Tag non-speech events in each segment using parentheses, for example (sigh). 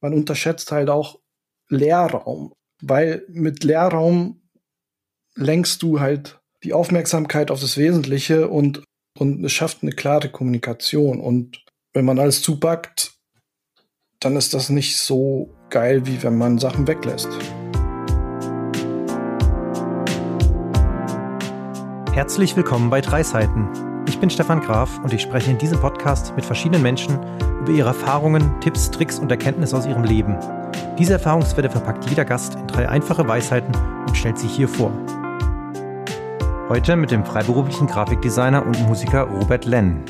man unterschätzt halt auch Leerraum, weil mit Leerraum lenkst du halt die Aufmerksamkeit auf das Wesentliche und, und es schafft eine klare Kommunikation. Und wenn man alles zupackt, dann ist das nicht so geil, wie wenn man Sachen weglässt. Herzlich willkommen bei Drei Seiten. Ich bin Stefan Graf und ich spreche in diesem Podcast mit verschiedenen Menschen über ihre Erfahrungen, Tipps, Tricks und Erkenntnisse aus ihrem Leben. Diese Erfahrungswerte verpackt jeder Gast in drei einfache Weisheiten und stellt sie hier vor. Heute mit dem freiberuflichen Grafikdesigner und Musiker Robert Lenn.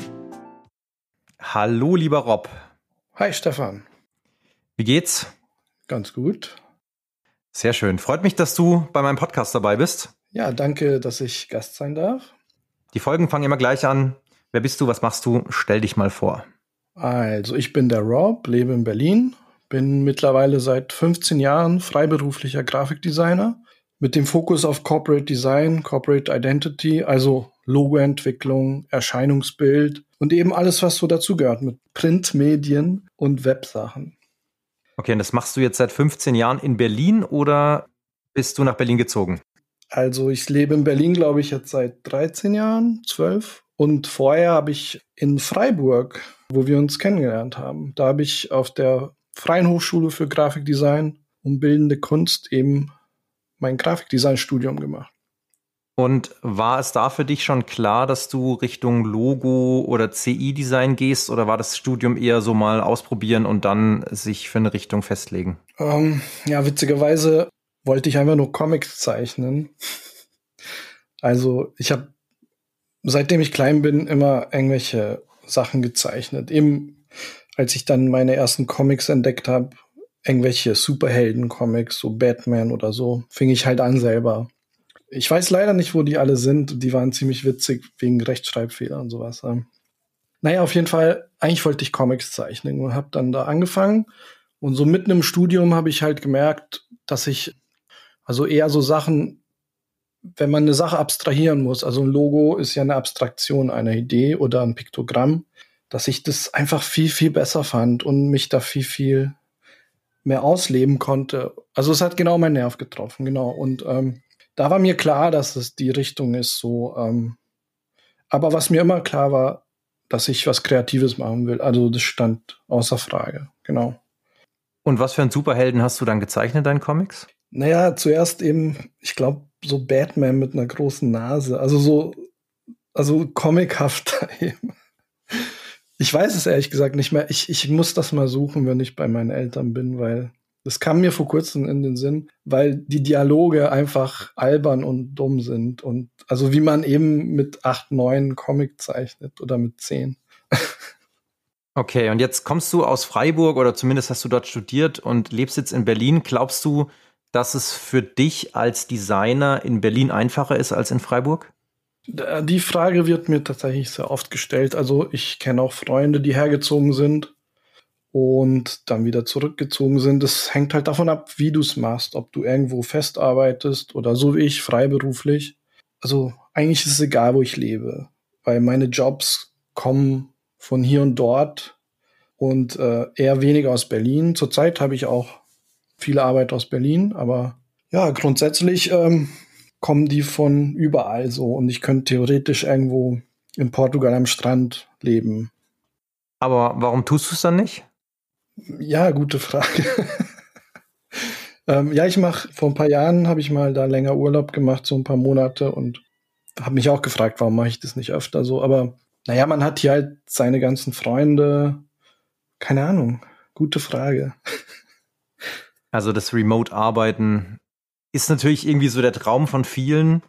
Hallo, lieber Rob. Hi, Stefan. Wie geht's? Ganz gut. Sehr schön. Freut mich, dass du bei meinem Podcast dabei bist. Ja, danke, dass ich Gast sein darf. Die Folgen fangen immer gleich an. Wer bist du? Was machst du? Stell dich mal vor. Also, ich bin der Rob, lebe in Berlin, bin mittlerweile seit 15 Jahren freiberuflicher Grafikdesigner mit dem Fokus auf Corporate Design, Corporate Identity, also Logoentwicklung, Erscheinungsbild und eben alles, was so dazugehört mit Printmedien und Websachen. Okay, und das machst du jetzt seit 15 Jahren in Berlin oder bist du nach Berlin gezogen? Also ich lebe in Berlin, glaube ich, jetzt seit 13 Jahren, 12. Und vorher habe ich in Freiburg, wo wir uns kennengelernt haben, da habe ich auf der Freien Hochschule für Grafikdesign und Bildende Kunst eben mein Grafikdesign-Studium gemacht. Und war es da für dich schon klar, dass du Richtung Logo oder CI-Design gehst oder war das Studium eher so mal ausprobieren und dann sich für eine Richtung festlegen? Ähm, ja, witzigerweise wollte ich einfach nur Comics zeichnen. Also ich habe, seitdem ich klein bin, immer irgendwelche Sachen gezeichnet. Eben als ich dann meine ersten Comics entdeckt habe, irgendwelche Superhelden-Comics, so Batman oder so, fing ich halt an selber. Ich weiß leider nicht, wo die alle sind. Die waren ziemlich witzig wegen Rechtschreibfehler und sowas. Naja, auf jeden Fall, eigentlich wollte ich Comics zeichnen und habe dann da angefangen. Und so mitten im Studium habe ich halt gemerkt, dass ich also eher so Sachen, wenn man eine Sache abstrahieren muss, also ein Logo ist ja eine Abstraktion einer Idee oder ein Piktogramm, dass ich das einfach viel, viel besser fand und mich da viel, viel mehr ausleben konnte. Also es hat genau meinen Nerv getroffen, genau. Und ähm, da war mir klar, dass es die Richtung ist, so. Ähm, aber was mir immer klar war, dass ich was Kreatives machen will. Also das stand außer Frage, genau. Und was für einen Superhelden hast du dann gezeichnet, deinen Comics? Naja, zuerst eben, ich glaube, so Batman mit einer großen Nase. Also so, also comichaft (laughs) eben. Ich weiß es ehrlich gesagt nicht mehr. Ich, ich muss das mal suchen, wenn ich bei meinen Eltern bin, weil das kam mir vor kurzem in den Sinn, weil die Dialoge einfach albern und dumm sind. Und also wie man eben mit acht, neun Comic zeichnet oder mit zehn. Okay, und jetzt kommst du aus Freiburg oder zumindest hast du dort studiert und lebst jetzt in Berlin. Glaubst du, dass es für dich als Designer in Berlin einfacher ist als in Freiburg? Die Frage wird mir tatsächlich sehr oft gestellt. Also ich kenne auch Freunde, die hergezogen sind und dann wieder zurückgezogen sind. Das hängt halt davon ab, wie du es machst, ob du irgendwo festarbeitest oder so wie ich freiberuflich. Also eigentlich ist es egal, wo ich lebe, weil meine Jobs kommen von hier und dort und äh, eher weniger aus Berlin. Zurzeit habe ich auch viele Arbeit aus Berlin, aber ja, grundsätzlich ähm, kommen die von überall so und ich könnte theoretisch irgendwo in Portugal am Strand leben. Aber warum tust du es dann nicht? Ja, gute Frage. (laughs) ähm, ja, ich mache vor ein paar Jahren habe ich mal da länger Urlaub gemacht, so ein paar Monate und habe mich auch gefragt, warum mache ich das nicht öfter so. Aber naja, man hat hier halt seine ganzen Freunde. Keine Ahnung. Gute Frage. (laughs) Also das Remote-Arbeiten ist natürlich irgendwie so der Traum von vielen.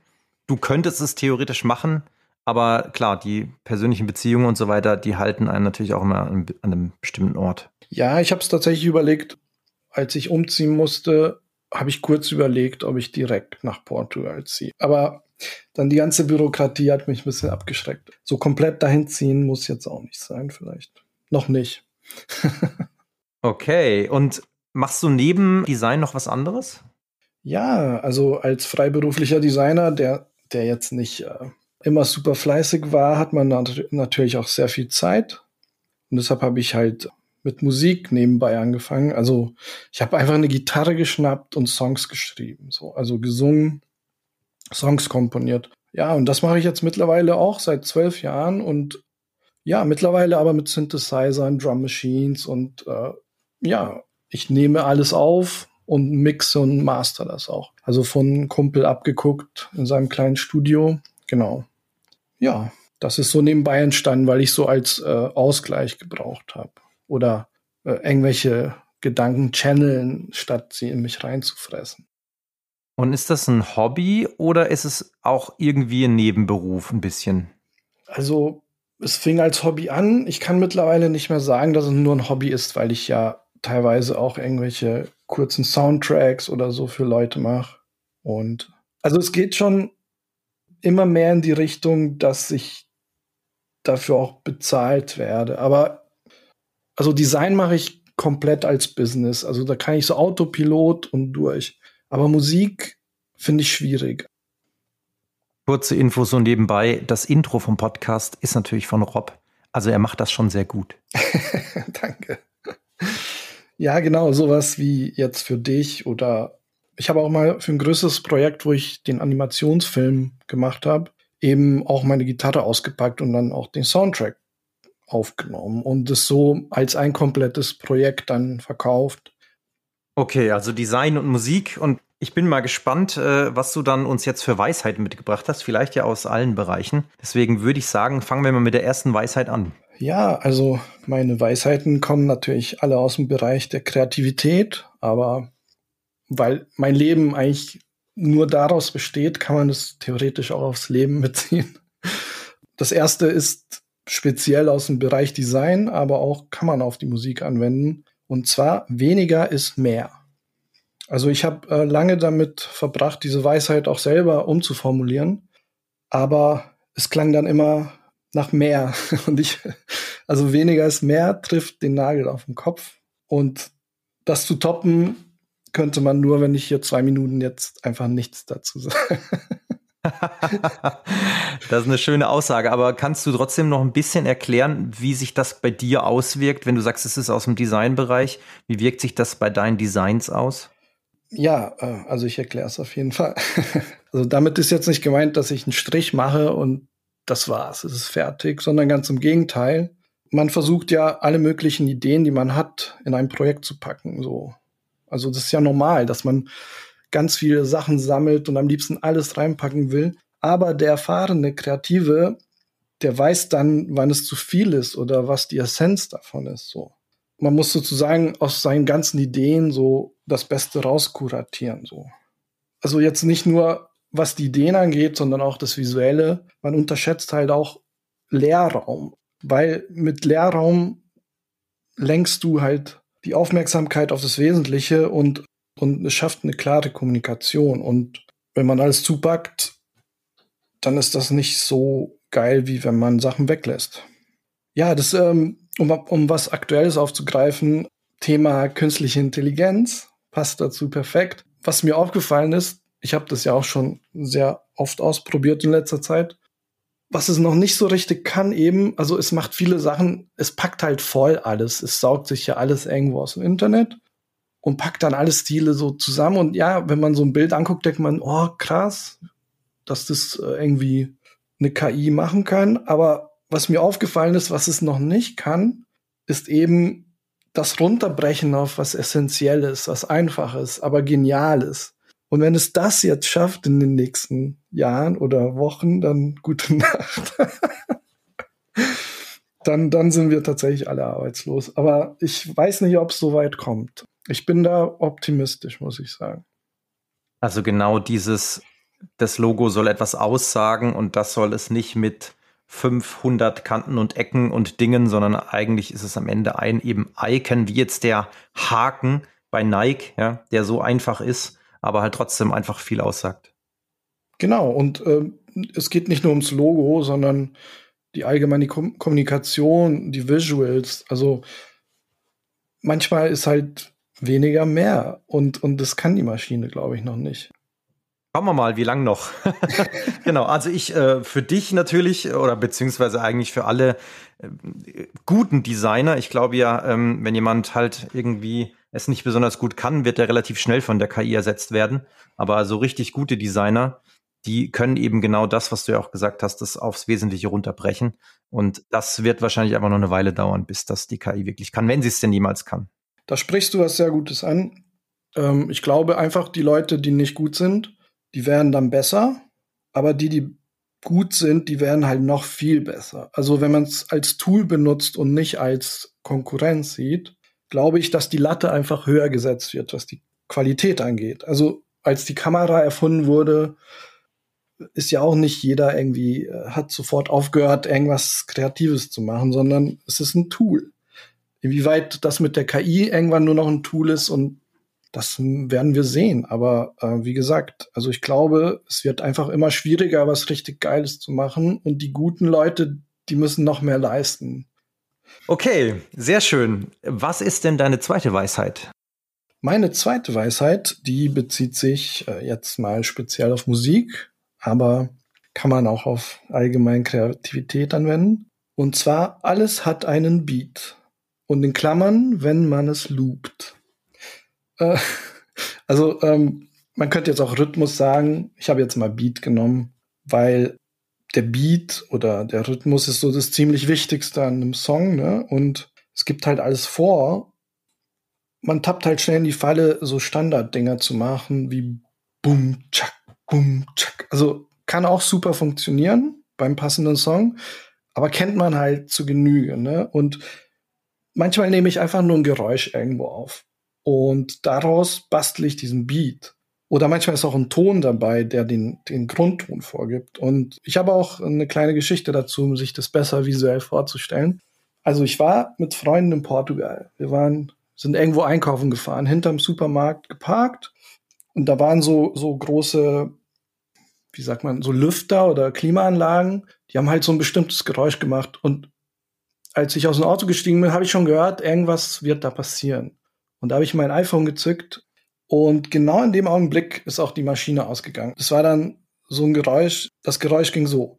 Du könntest es theoretisch machen, aber klar, die persönlichen Beziehungen und so weiter, die halten einen natürlich auch immer an, einem bestimmten Ort. Ja, ich habe es tatsächlich überlegt, als ich umziehen musste, habe ich kurz überlegt, ob ich direkt nach Portugal ziehe. Aber dann die ganze Bürokratie hat mich ein bisschen abgeschreckt. So komplett dahin ziehen muss jetzt auch nicht sein, vielleicht. Noch nicht. (laughs) okay, und Machst du neben Design noch was anderes? Ja, also als freiberuflicher Designer, der, der jetzt nicht äh, immer super fleißig war, hat man nat natürlich auch sehr viel Zeit. Und deshalb habe ich halt mit Musik nebenbei angefangen. Also ich habe einfach eine Gitarre geschnappt und Songs geschrieben, so also gesungen, Songs komponiert. Ja, und das mache ich jetzt mittlerweile auch seit zwölf Jahren und ja, mittlerweile aber mit Synthesizern, Drum Machines und äh, ja, ich nehme alles auf und mixe und master das auch. Also von Kumpel abgeguckt in seinem kleinen Studio. Genau. Ja, das ist so nebenbei entstanden, weil ich so als äh, Ausgleich gebraucht habe. Oder äh, irgendwelche Gedanken channeln, statt sie in mich reinzufressen. Und ist das ein Hobby oder ist es auch irgendwie ein Nebenberuf ein bisschen? Also es fing als Hobby an. Ich kann mittlerweile nicht mehr sagen, dass es nur ein Hobby ist, weil ich ja teilweise auch irgendwelche kurzen Soundtracks oder so für Leute mache. Und also es geht schon immer mehr in die Richtung, dass ich dafür auch bezahlt werde. Aber also Design mache ich komplett als Business. Also da kann ich so Autopilot und durch. Aber Musik finde ich schwierig. Kurze Info so nebenbei. Das Intro vom Podcast ist natürlich von Rob. Also er macht das schon sehr gut. (laughs) Danke. Ja, genau, sowas wie jetzt für dich oder ich habe auch mal für ein größeres Projekt, wo ich den Animationsfilm gemacht habe, eben auch meine Gitarre ausgepackt und dann auch den Soundtrack aufgenommen und es so als ein komplettes Projekt dann verkauft. Okay, also Design und Musik und ich bin mal gespannt, äh, was du dann uns jetzt für Weisheiten mitgebracht hast, vielleicht ja aus allen Bereichen. Deswegen würde ich sagen, fangen wir mal mit der ersten Weisheit an. Ja, also meine Weisheiten kommen natürlich alle aus dem Bereich der Kreativität, aber weil mein Leben eigentlich nur daraus besteht, kann man es theoretisch auch aufs Leben (laughs) beziehen. Das erste ist speziell aus dem Bereich Design, aber auch kann man auf die Musik anwenden. Und zwar weniger ist mehr. Also ich habe äh, lange damit verbracht, diese Weisheit auch selber umzuformulieren, aber es klang dann immer nach mehr. (laughs) Und ich, also weniger ist mehr, trifft den Nagel auf den Kopf. Und das zu toppen, könnte man nur, wenn ich hier zwei Minuten jetzt einfach nichts dazu (laughs) sage. (laughs) das ist eine schöne Aussage, aber kannst du trotzdem noch ein bisschen erklären, wie sich das bei dir auswirkt, wenn du sagst, es ist aus dem Designbereich? Wie wirkt sich das bei deinen Designs aus? Ja, äh, also ich erkläre es auf jeden Fall. Also damit ist jetzt nicht gemeint, dass ich einen Strich mache und das war's, es ist fertig, sondern ganz im Gegenteil. Man versucht ja alle möglichen Ideen, die man hat, in ein Projekt zu packen. So, also das ist ja normal, dass man ganz viele Sachen sammelt und am liebsten alles reinpacken will. Aber der erfahrene Kreative, der weiß dann, wann es zu viel ist oder was die Essenz davon ist. So, man muss sozusagen aus seinen ganzen Ideen so das Beste rauskuratieren. So. Also jetzt nicht nur, was die Ideen angeht, sondern auch das Visuelle. Man unterschätzt halt auch Leerraum, weil mit Leerraum lenkst du halt die Aufmerksamkeit auf das Wesentliche und, und es schafft eine klare Kommunikation. Und wenn man alles zupackt, dann ist das nicht so geil, wie wenn man Sachen weglässt. Ja, das, ähm, um, um was Aktuelles aufzugreifen, Thema künstliche Intelligenz passt dazu perfekt. Was mir aufgefallen ist, ich habe das ja auch schon sehr oft ausprobiert in letzter Zeit. Was es noch nicht so richtig kann, eben, also es macht viele Sachen, es packt halt voll alles. Es saugt sich ja alles irgendwo aus dem Internet und packt dann alle Stile so zusammen. Und ja, wenn man so ein Bild anguckt, denkt man, oh krass, dass das äh, irgendwie eine KI machen kann. Aber was mir aufgefallen ist, was es noch nicht kann, ist eben das Runterbrechen auf was Essentielles, was Einfaches, aber Geniales. Und wenn es das jetzt schafft in den nächsten Jahren oder Wochen, dann gute (laughs) Nacht. dann, dann sind wir tatsächlich alle arbeitslos. Aber ich weiß nicht, ob es so weit kommt. Ich bin da optimistisch, muss ich sagen. Also genau dieses, das Logo soll etwas aussagen und das soll es nicht mit 500 Kanten und Ecken und Dingen, sondern eigentlich ist es am Ende ein eben Icon, wie jetzt der Haken bei Nike, ja, der so einfach ist, aber halt trotzdem einfach viel aussagt. Genau, und äh, es geht nicht nur ums Logo, sondern die allgemeine Kom Kommunikation, die Visuals. Also manchmal ist halt weniger mehr und, und das kann die Maschine, glaube ich, noch nicht. Schauen wir mal, wie lang noch. (laughs) genau, also ich äh, für dich natürlich oder beziehungsweise eigentlich für alle äh, guten Designer. Ich glaube ja, ähm, wenn jemand halt irgendwie es nicht besonders gut kann, wird er relativ schnell von der KI ersetzt werden. Aber so richtig gute Designer, die können eben genau das, was du ja auch gesagt hast, das aufs Wesentliche runterbrechen. Und das wird wahrscheinlich einfach noch eine Weile dauern, bis das die KI wirklich kann, wenn sie es denn jemals kann. Da sprichst du was sehr Gutes an. Ähm, ich glaube einfach, die Leute, die nicht gut sind, die werden dann besser, aber die, die gut sind, die werden halt noch viel besser. Also wenn man es als Tool benutzt und nicht als Konkurrenz sieht, glaube ich, dass die Latte einfach höher gesetzt wird, was die Qualität angeht. Also als die Kamera erfunden wurde, ist ja auch nicht jeder irgendwie, äh, hat sofort aufgehört, irgendwas Kreatives zu machen, sondern es ist ein Tool. Inwieweit das mit der KI irgendwann nur noch ein Tool ist und das werden wir sehen. Aber äh, wie gesagt, also ich glaube, es wird einfach immer schwieriger, was richtig Geiles zu machen. Und die guten Leute, die müssen noch mehr leisten. Okay, sehr schön. Was ist denn deine zweite Weisheit? Meine zweite Weisheit, die bezieht sich äh, jetzt mal speziell auf Musik, aber kann man auch auf allgemeine Kreativität anwenden. Und zwar, alles hat einen Beat. Und in Klammern, wenn man es loopt. Äh, (laughs) also ähm, man könnte jetzt auch Rhythmus sagen. Ich habe jetzt mal Beat genommen, weil der Beat oder der Rhythmus ist so das ziemlich Wichtigste an einem Song, ne? Und es gibt halt alles vor. Man tappt halt schnell in die Falle, so Standarddinger zu machen, wie Boom, Tschak, Boom, Tschak. Also kann auch super funktionieren beim passenden Song, aber kennt man halt zu Genüge, ne? Und manchmal nehme ich einfach nur ein Geräusch irgendwo auf. Und daraus bastle ich diesen Beat. Oder manchmal ist auch ein Ton dabei, der den, den Grundton vorgibt. Und ich habe auch eine kleine Geschichte dazu, um sich das besser visuell vorzustellen. Also ich war mit Freunden in Portugal. Wir waren, sind irgendwo einkaufen gefahren, hinterm Supermarkt geparkt. Und da waren so, so große, wie sagt man, so Lüfter oder Klimaanlagen. Die haben halt so ein bestimmtes Geräusch gemacht. Und als ich aus dem Auto gestiegen bin, habe ich schon gehört, irgendwas wird da passieren. Und da habe ich mein iPhone gezückt und genau in dem Augenblick ist auch die Maschine ausgegangen. Das war dann so ein Geräusch, das Geräusch ging so.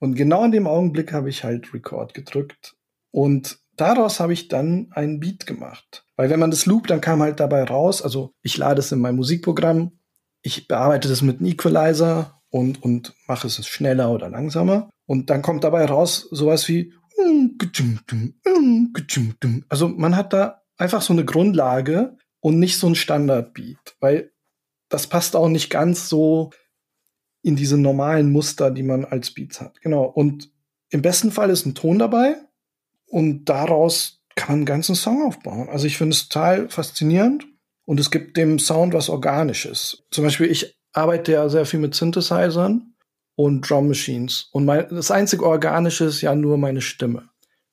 Und genau in dem Augenblick habe ich halt Record gedrückt und daraus habe ich dann einen Beat gemacht. Weil wenn man das loopt, dann kam halt dabei raus, also ich lade es in mein Musikprogramm, ich bearbeite das mit einem Equalizer und, und mache es schneller oder langsamer. Und dann kommt dabei raus sowas wie also man hat da einfach so eine Grundlage und nicht so ein Standardbeat, weil das passt auch nicht ganz so in diese normalen Muster, die man als Beats hat. Genau. Und im besten Fall ist ein Ton dabei und daraus kann man einen ganzen Song aufbauen. Also ich finde es total faszinierend und es gibt dem Sound was Organisches. Zum Beispiel, ich arbeite ja sehr viel mit Synthesizern und Drum Machines. Und mein, das einzige Organische ist ja nur meine Stimme.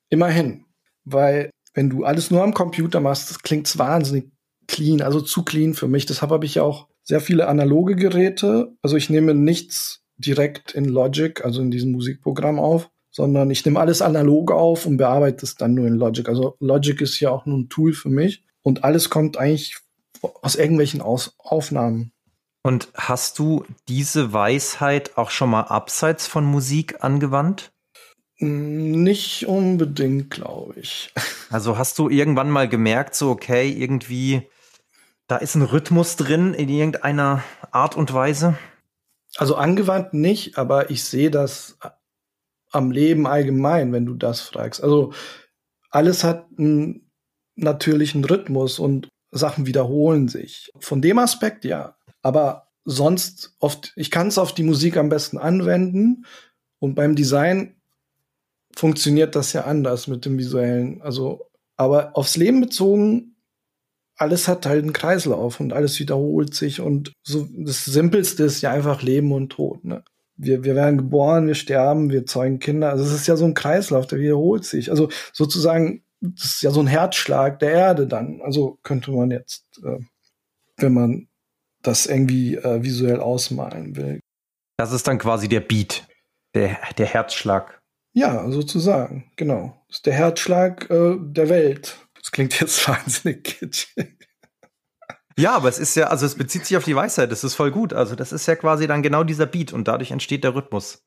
Immerhin. Weil, wenn du alles nur am Computer machst, das klingt wahnsinnig clean, also zu clean für mich. Deshalb habe ich ja auch sehr viele analoge Geräte. Also ich nehme nichts direkt in Logic, also in diesem Musikprogramm auf, sondern ich nehme alles analog auf und bearbeite es dann nur in Logic. Also Logic ist ja auch nur ein Tool für mich und alles kommt eigentlich aus irgendwelchen aus Aufnahmen. Und hast du diese Weisheit auch schon mal abseits von Musik angewandt? Nicht unbedingt, glaube ich. (laughs) Also hast du irgendwann mal gemerkt, so, okay, irgendwie, da ist ein Rhythmus drin in irgendeiner Art und Weise? Also angewandt nicht, aber ich sehe das am Leben allgemein, wenn du das fragst. Also alles hat einen natürlichen Rhythmus und Sachen wiederholen sich. Von dem Aspekt ja. Aber sonst oft, ich kann es auf die Musik am besten anwenden und beim Design funktioniert das ja anders mit dem visuellen. Also, aber aufs Leben bezogen, alles hat halt einen Kreislauf und alles wiederholt sich und so das Simpelste ist ja einfach Leben und Tod. Ne? Wir, wir werden geboren, wir sterben, wir zeugen Kinder. Also es ist ja so ein Kreislauf, der wiederholt sich. Also sozusagen, das ist ja so ein Herzschlag der Erde dann. Also könnte man jetzt, äh, wenn man das irgendwie äh, visuell ausmalen will. Das ist dann quasi der Beat, der, der Herzschlag. Ja, sozusagen, genau. Das ist der Herzschlag äh, der Welt. Das klingt jetzt (laughs) wahnsinnig kitschig. Ja, aber es ist ja, also es bezieht sich auf die Weisheit, das ist voll gut. Also das ist ja quasi dann genau dieser Beat und dadurch entsteht der Rhythmus.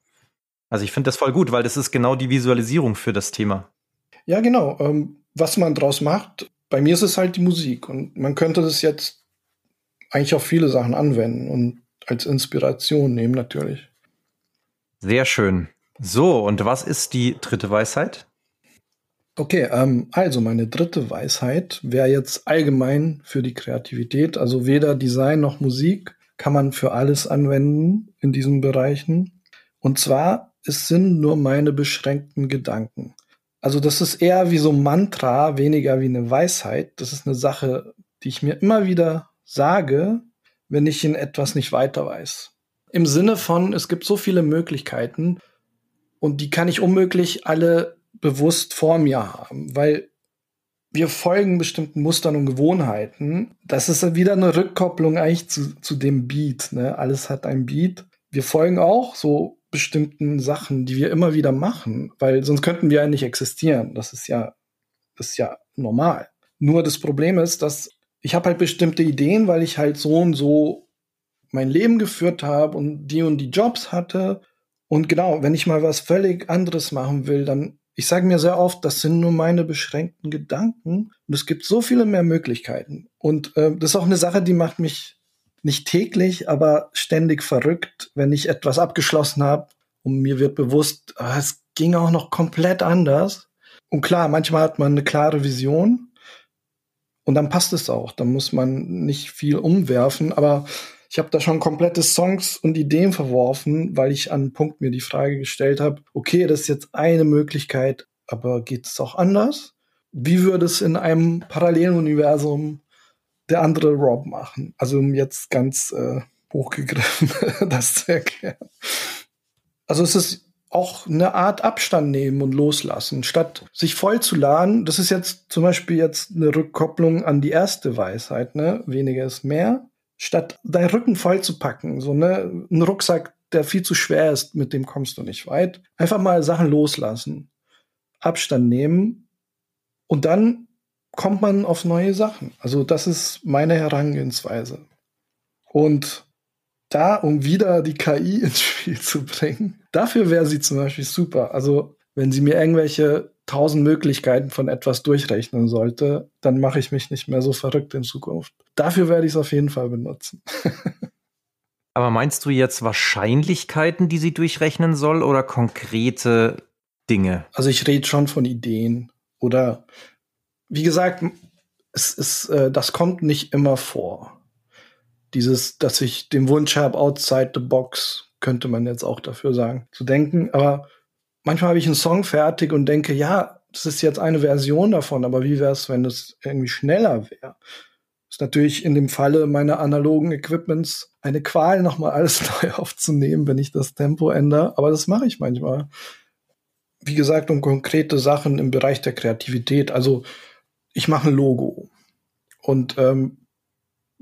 Also ich finde das voll gut, weil das ist genau die Visualisierung für das Thema. Ja, genau. Ähm, was man draus macht, bei mir ist es halt die Musik und man könnte das jetzt eigentlich auf viele Sachen anwenden und als Inspiration nehmen natürlich. Sehr schön. So, und was ist die dritte Weisheit? Okay, ähm, also meine dritte Weisheit wäre jetzt allgemein für die Kreativität. Also weder Design noch Musik kann man für alles anwenden in diesen Bereichen. Und zwar, es sind nur meine beschränkten Gedanken. Also das ist eher wie so ein Mantra, weniger wie eine Weisheit. Das ist eine Sache, die ich mir immer wieder sage, wenn ich in etwas nicht weiter weiß. Im Sinne von, es gibt so viele Möglichkeiten und die kann ich unmöglich alle bewusst vor mir haben, weil wir folgen bestimmten Mustern und Gewohnheiten. Das ist wieder eine Rückkopplung eigentlich zu, zu dem Beat. Ne? Alles hat ein Beat. Wir folgen auch so bestimmten Sachen, die wir immer wieder machen, weil sonst könnten wir ja nicht existieren. Das ist ja, das ist ja normal. Nur das Problem ist, dass ich habe halt bestimmte Ideen, weil ich halt so und so mein Leben geführt habe und die und die Jobs hatte. Und genau, wenn ich mal was völlig anderes machen will, dann ich sage mir sehr oft, das sind nur meine beschränkten Gedanken und es gibt so viele mehr Möglichkeiten. Und äh, das ist auch eine Sache, die macht mich nicht täglich, aber ständig verrückt, wenn ich etwas abgeschlossen habe und mir wird bewusst, ah, es ging auch noch komplett anders. Und klar, manchmal hat man eine klare Vision und dann passt es auch. Da muss man nicht viel umwerfen, aber ich habe da schon komplette Songs und Ideen verworfen, weil ich an einen Punkt mir die Frage gestellt habe, okay, das ist jetzt eine Möglichkeit, aber geht es auch anders? Wie würde es in einem parallelen Universum der andere Rob machen. Also um jetzt ganz äh, hochgegriffen (laughs) das zu erklären. Also es ist auch eine Art Abstand nehmen und loslassen, statt sich voll zu laden. Das ist jetzt zum Beispiel jetzt eine Rückkopplung an die erste Weisheit, ne? Weniger ist mehr. Statt deinen Rücken voll zu packen, so ne, ein Rucksack, der viel zu schwer ist, mit dem kommst du nicht weit. Einfach mal Sachen loslassen, Abstand nehmen und dann kommt man auf neue Sachen. Also das ist meine Herangehensweise. Und da, um wieder die KI (laughs) ins Spiel zu bringen, dafür wäre sie zum Beispiel super. Also wenn sie mir irgendwelche tausend Möglichkeiten von etwas durchrechnen sollte, dann mache ich mich nicht mehr so verrückt in Zukunft. Dafür werde ich es auf jeden Fall benutzen. (laughs) Aber meinst du jetzt Wahrscheinlichkeiten, die sie durchrechnen soll oder konkrete Dinge? Also ich rede schon von Ideen oder wie gesagt, es ist, äh, das kommt nicht immer vor. Dieses, dass ich den Wunsch habe, outside the box, könnte man jetzt auch dafür sagen, zu denken. Aber manchmal habe ich einen Song fertig und denke, ja, das ist jetzt eine Version davon, aber wie wäre es, wenn es irgendwie schneller wäre? Ist natürlich in dem Falle meiner analogen Equipments eine Qual, nochmal alles (laughs) neu aufzunehmen, wenn ich das Tempo ändere. Aber das mache ich manchmal. Wie gesagt, um konkrete Sachen im Bereich der Kreativität. Also ich mache ein Logo. Und ähm,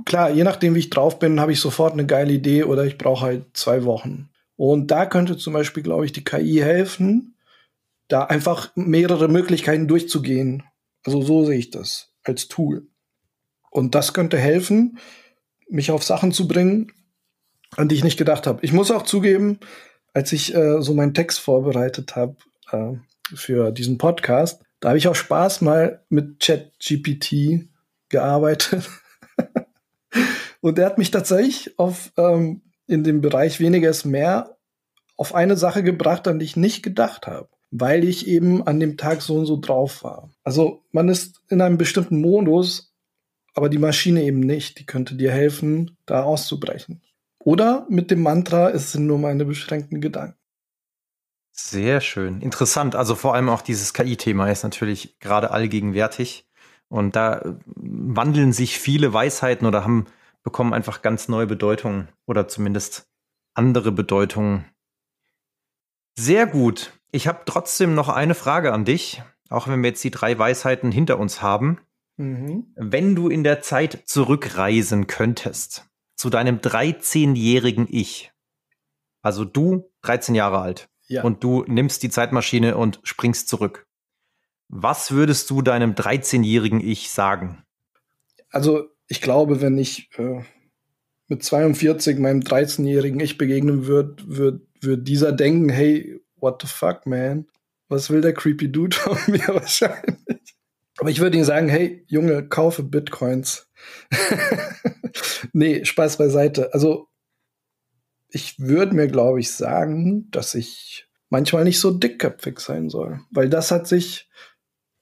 klar, je nachdem, wie ich drauf bin, habe ich sofort eine geile Idee oder ich brauche halt zwei Wochen. Und da könnte zum Beispiel, glaube ich, die KI helfen, da einfach mehrere Möglichkeiten durchzugehen. Also so sehe ich das als Tool. Und das könnte helfen, mich auf Sachen zu bringen, an die ich nicht gedacht habe. Ich muss auch zugeben, als ich äh, so meinen Text vorbereitet habe äh, für diesen Podcast, da habe ich auch Spaß mal mit ChatGPT gearbeitet. (laughs) und er hat mich tatsächlich auf ähm, in dem Bereich weniger ist mehr auf eine Sache gebracht, an die ich nicht gedacht habe, weil ich eben an dem Tag so und so drauf war. Also man ist in einem bestimmten Modus, aber die Maschine eben nicht. Die könnte dir helfen, da auszubrechen. Oder mit dem Mantra, es sind nur meine beschränkten Gedanken. Sehr schön. Interessant. Also vor allem auch dieses KI-Thema ist natürlich gerade allgegenwärtig. Und da wandeln sich viele Weisheiten oder haben, bekommen einfach ganz neue Bedeutungen oder zumindest andere Bedeutungen. Sehr gut. Ich habe trotzdem noch eine Frage an dich, auch wenn wir jetzt die drei Weisheiten hinter uns haben. Mhm. Wenn du in der Zeit zurückreisen könntest zu deinem 13-jährigen Ich, also du 13 Jahre alt, ja. und du nimmst die Zeitmaschine und springst zurück. Was würdest du deinem 13-jährigen Ich sagen? Also ich glaube, wenn ich äh, mit 42 meinem 13-jährigen Ich begegnen würde, würde würd dieser denken, hey, what the fuck, man? Was will der creepy Dude von (laughs) mir wahrscheinlich? Aber ich würde ihm sagen, hey, Junge, kaufe Bitcoins. (laughs) nee, Spaß beiseite. Also, ich würde mir, glaube ich, sagen, dass ich manchmal nicht so dickköpfig sein soll. Weil das hat sich,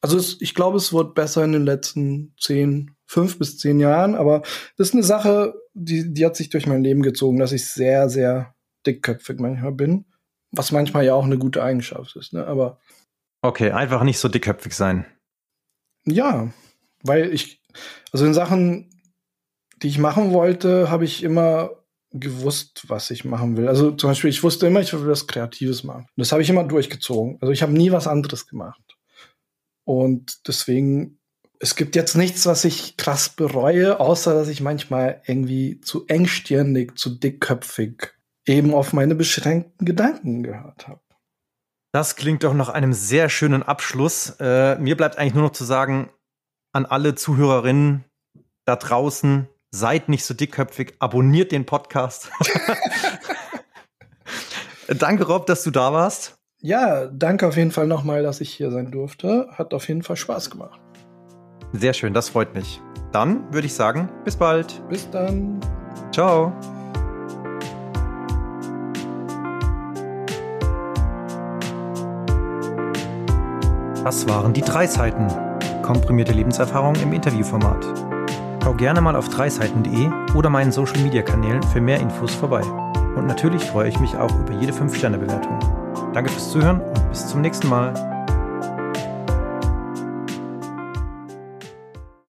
also es, ich glaube, es wird besser in den letzten zehn, fünf bis zehn Jahren, aber das ist eine Sache, die, die hat sich durch mein Leben gezogen, dass ich sehr, sehr dickköpfig manchmal bin. Was manchmal ja auch eine gute Eigenschaft ist, ne? Aber. Okay, einfach nicht so dickköpfig sein. Ja, weil ich, also in Sachen, die ich machen wollte, habe ich immer gewusst, was ich machen will. Also zum Beispiel, ich wusste immer, ich will was Kreatives machen. Und das habe ich immer durchgezogen. Also ich habe nie was anderes gemacht. Und deswegen, es gibt jetzt nichts, was ich krass bereue, außer dass ich manchmal irgendwie zu engstirnig, zu dickköpfig eben auf meine beschränkten Gedanken gehört habe. Das klingt doch nach einem sehr schönen Abschluss. Äh, mir bleibt eigentlich nur noch zu sagen, an alle Zuhörerinnen da draußen, seid nicht so dickköpfig, abonniert den Podcast. (laughs) danke, Rob, dass du da warst. Ja, danke auf jeden Fall nochmal, dass ich hier sein durfte. Hat auf jeden Fall Spaß gemacht. Sehr schön, das freut mich. Dann würde ich sagen, bis bald. Bis dann. Ciao. Das waren die drei Seiten. Komprimierte Lebenserfahrung im Interviewformat. Schau gerne mal auf dreiseiten.de oder meinen Social Media Kanälen für mehr Infos vorbei. Und natürlich freue ich mich auch über jede 5-Sterne-Bewertung. Danke fürs Zuhören und bis zum nächsten Mal.